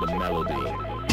the melody.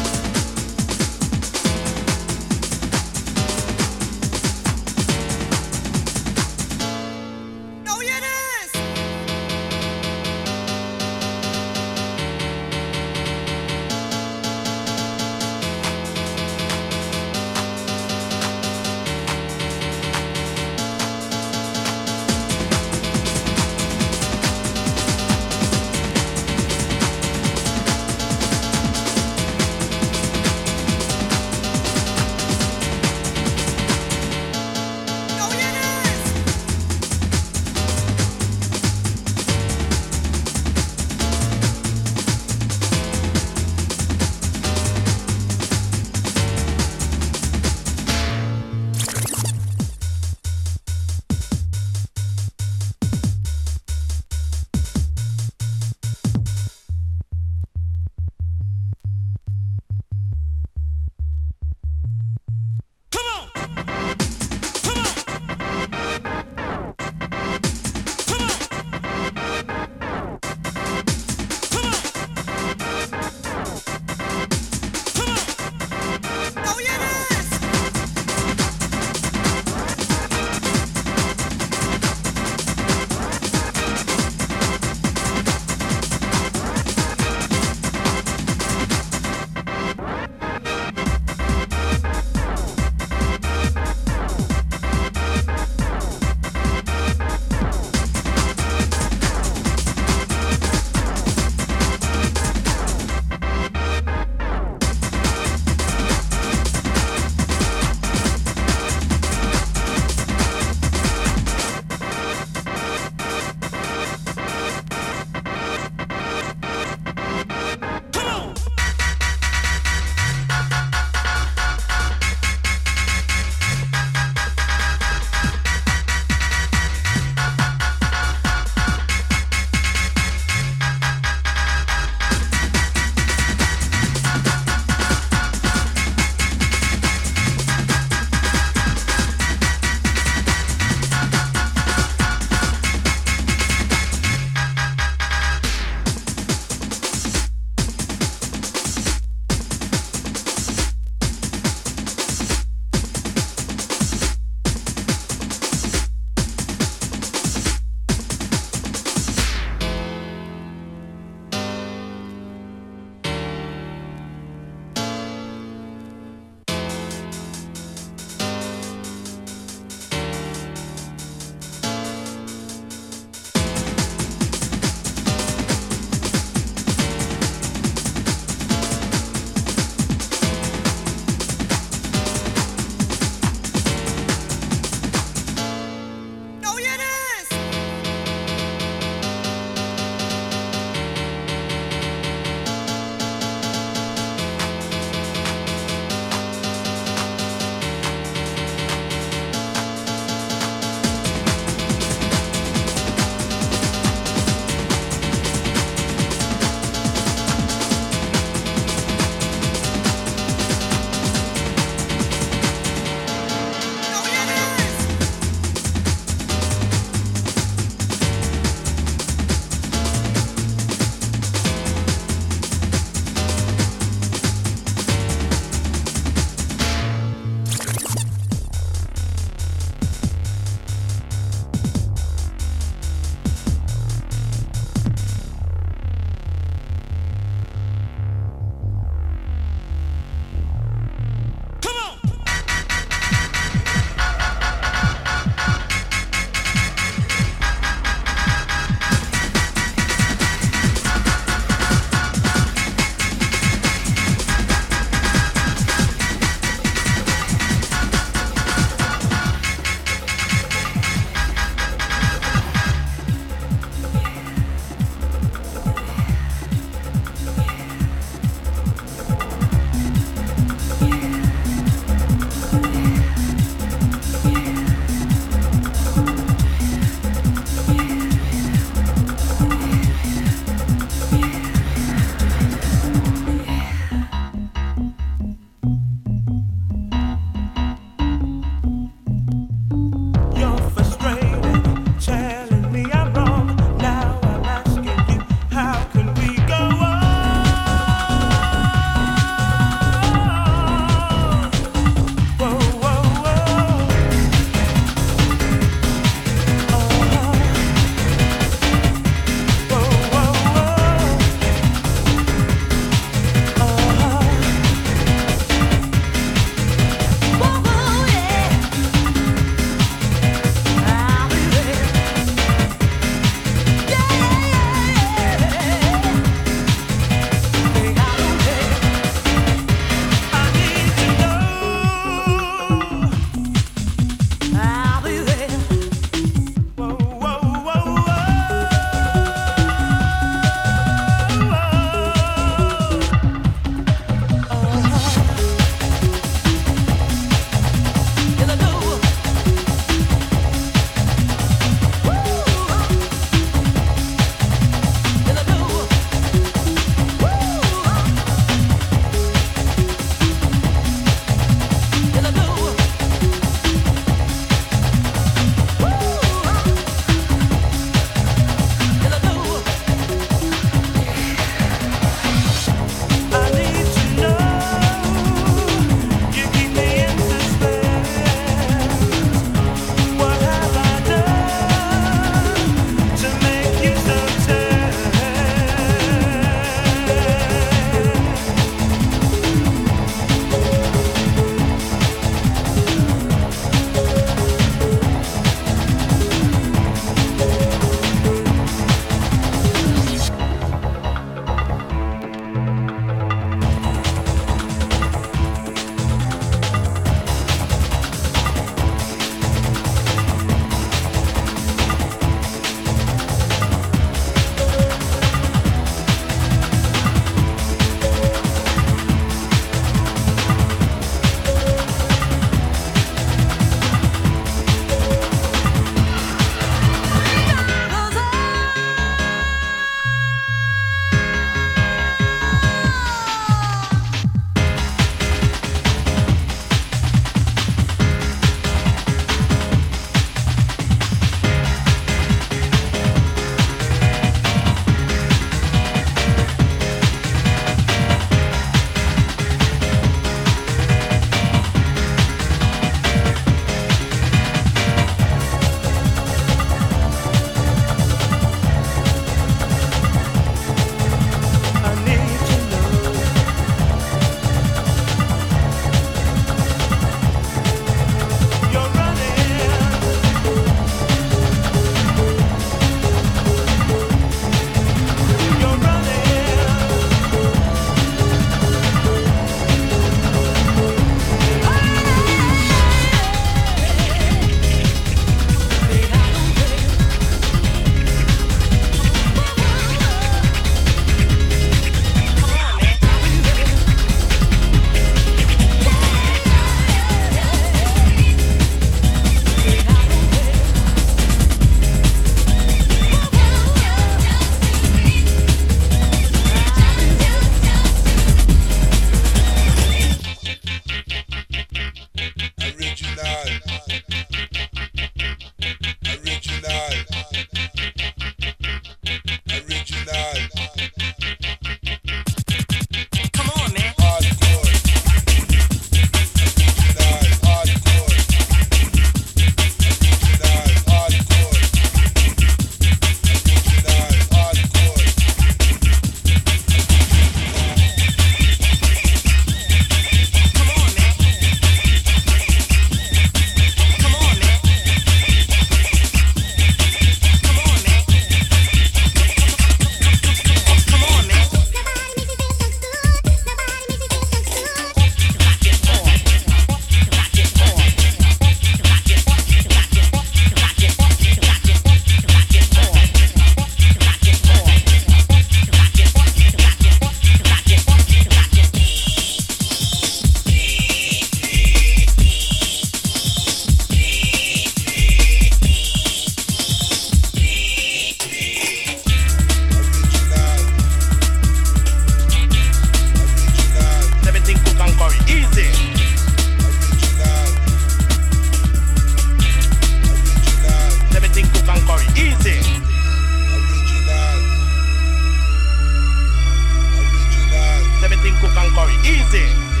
Easy.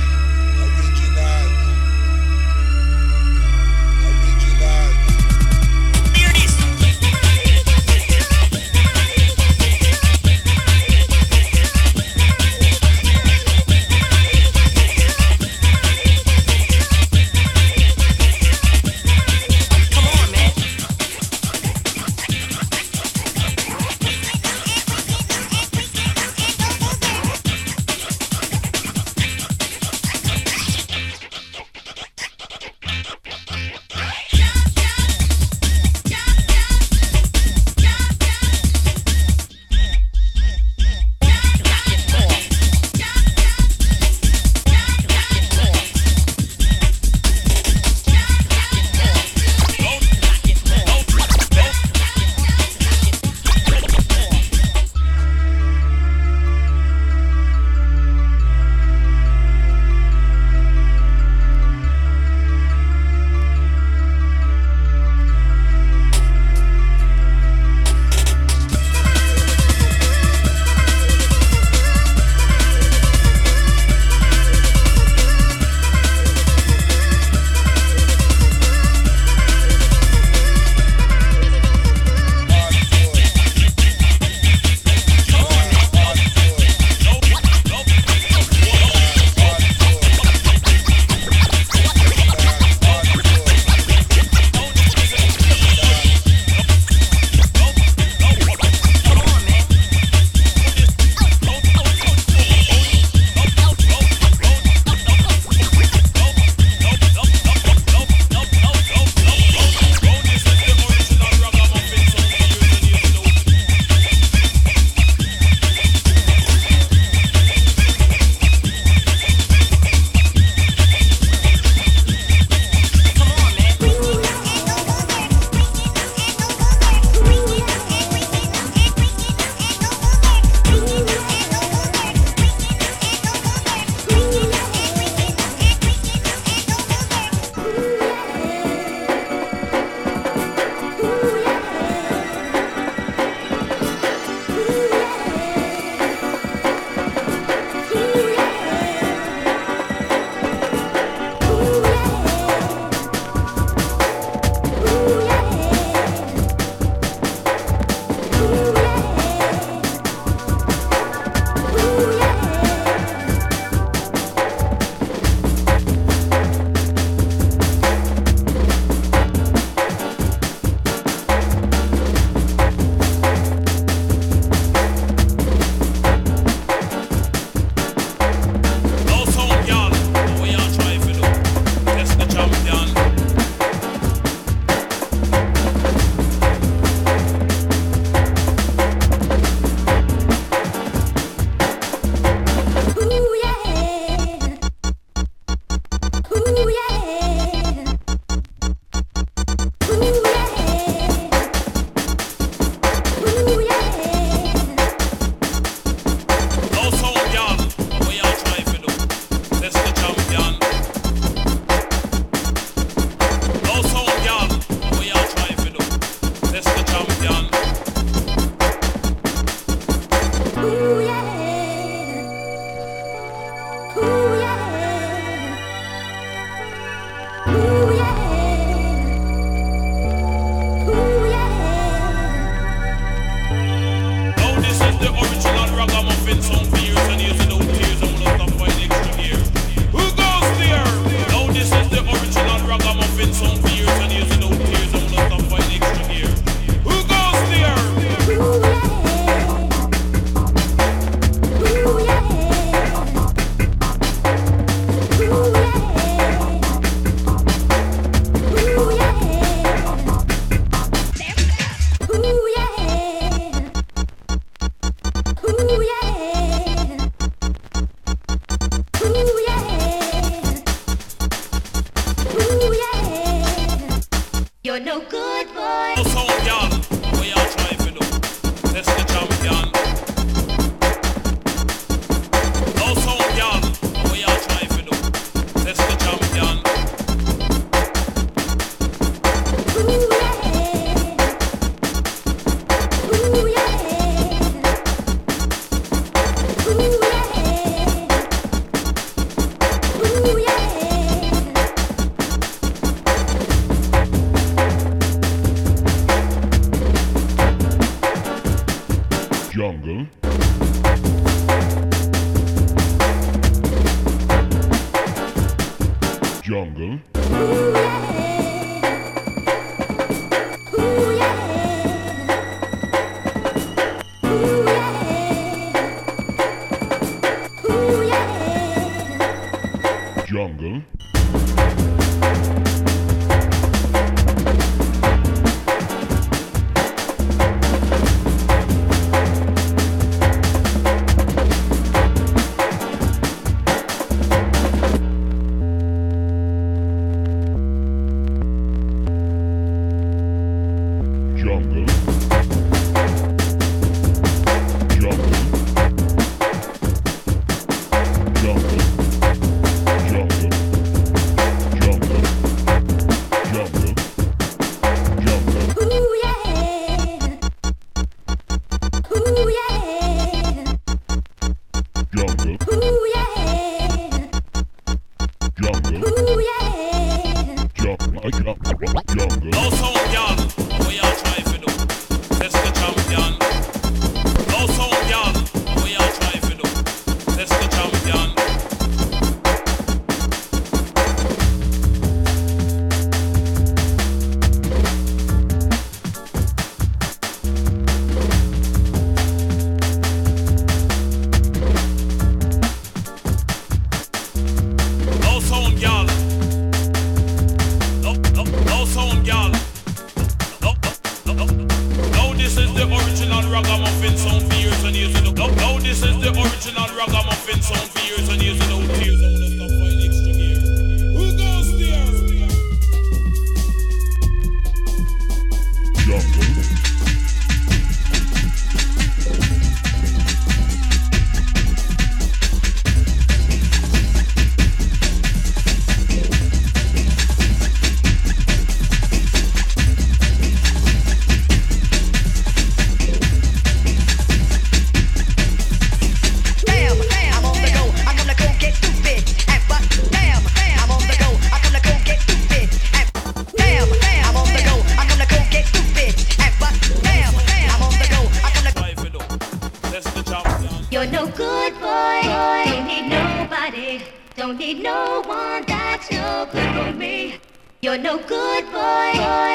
Cold and lyrical.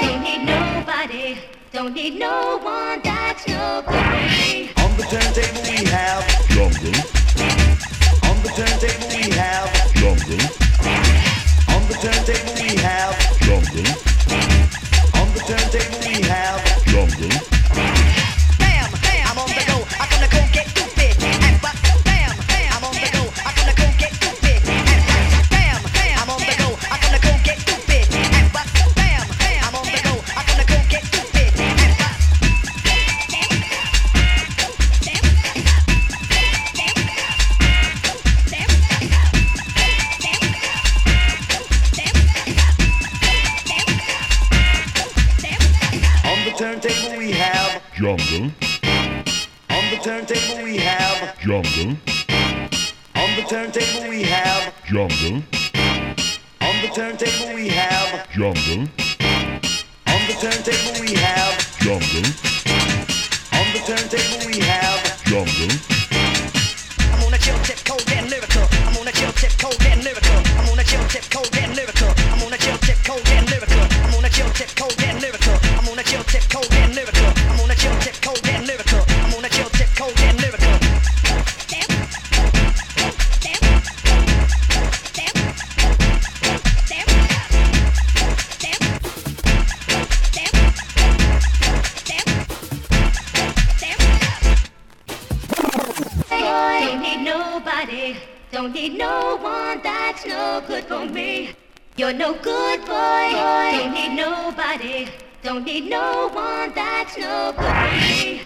I'm on a chill tip, cold and lyrical. I'm on a nobody. Don't need no one that's no good for me. You're no good boy. Don't need nobody. Don't need no one that's no good for me.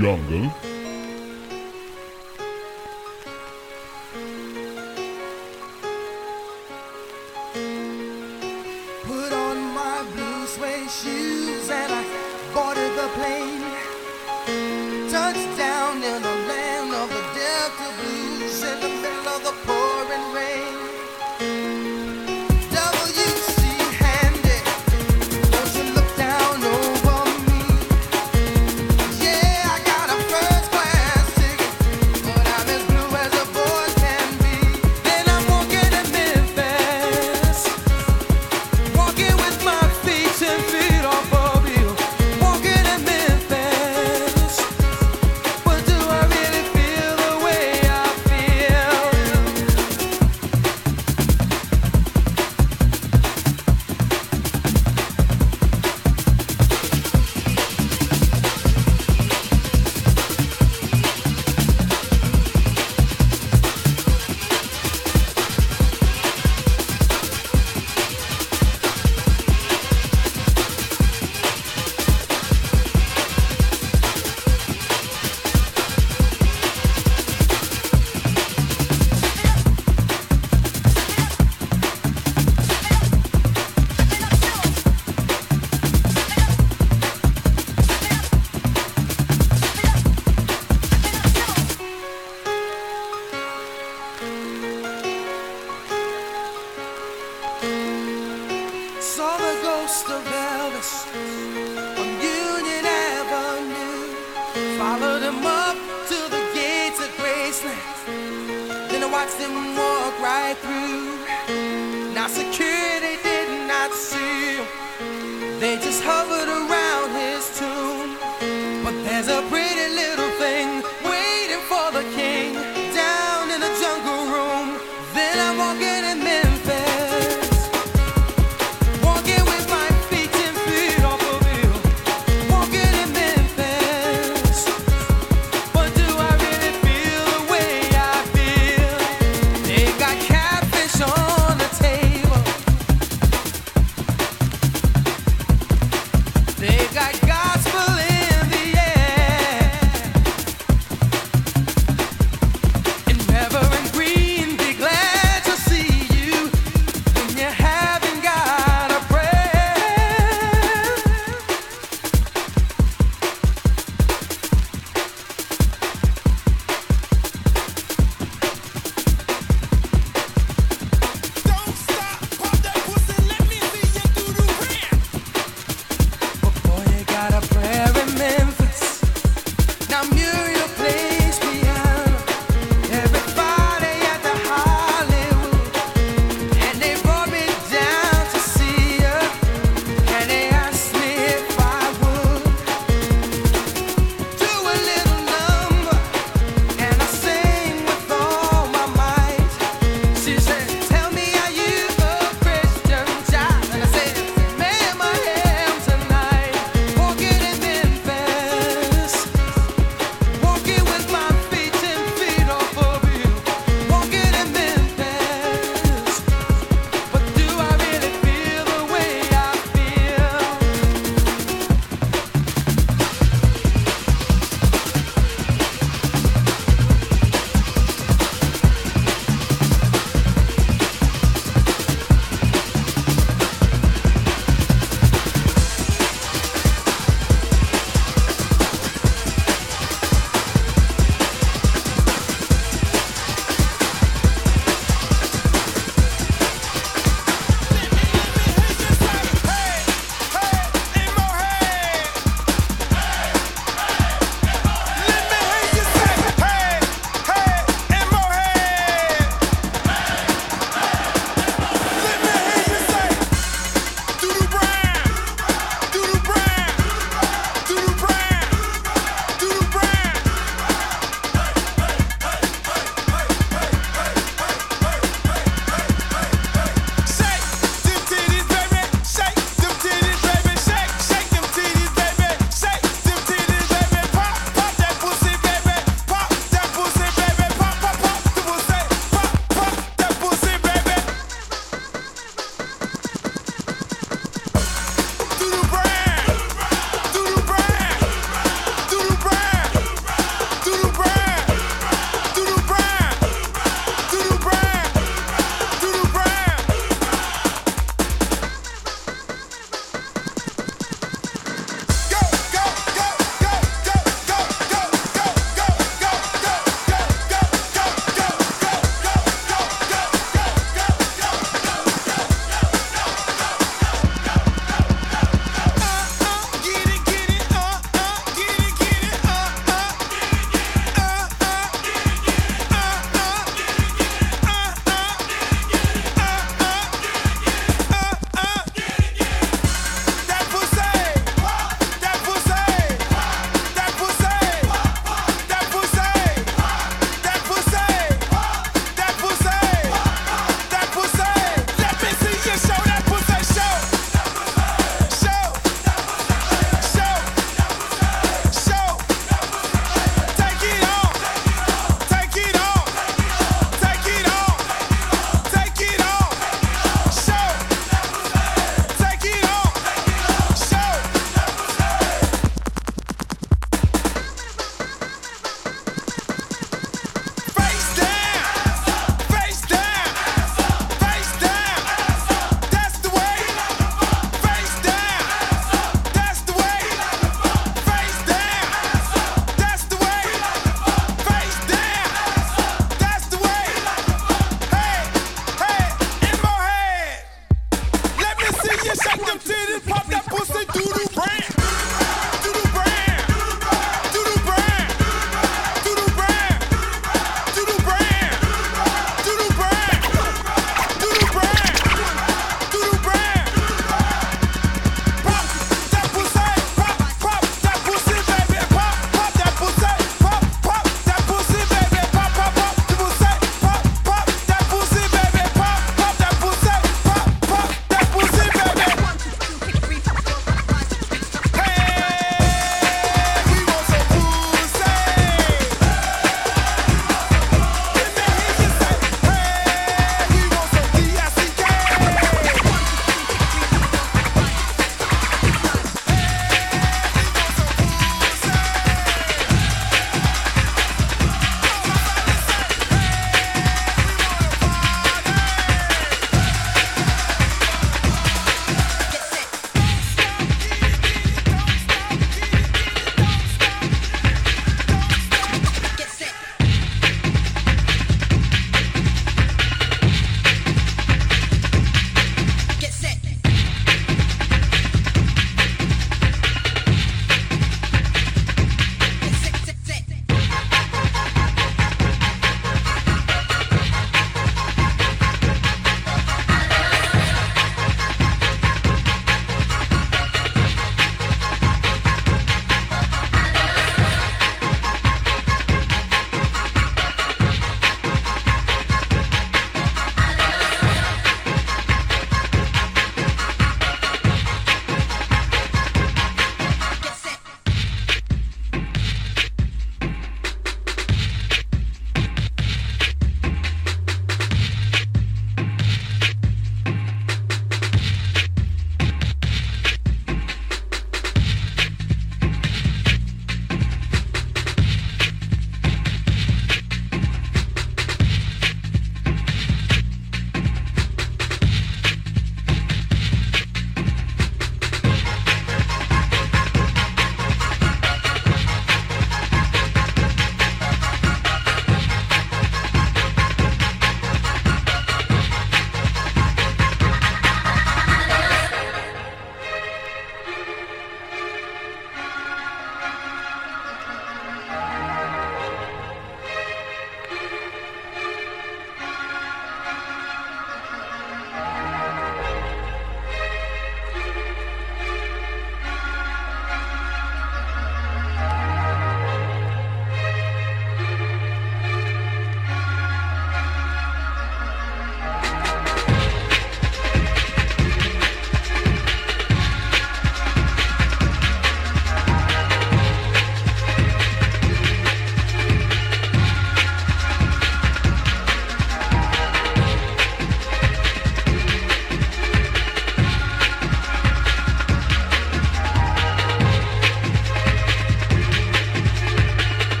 Jungle.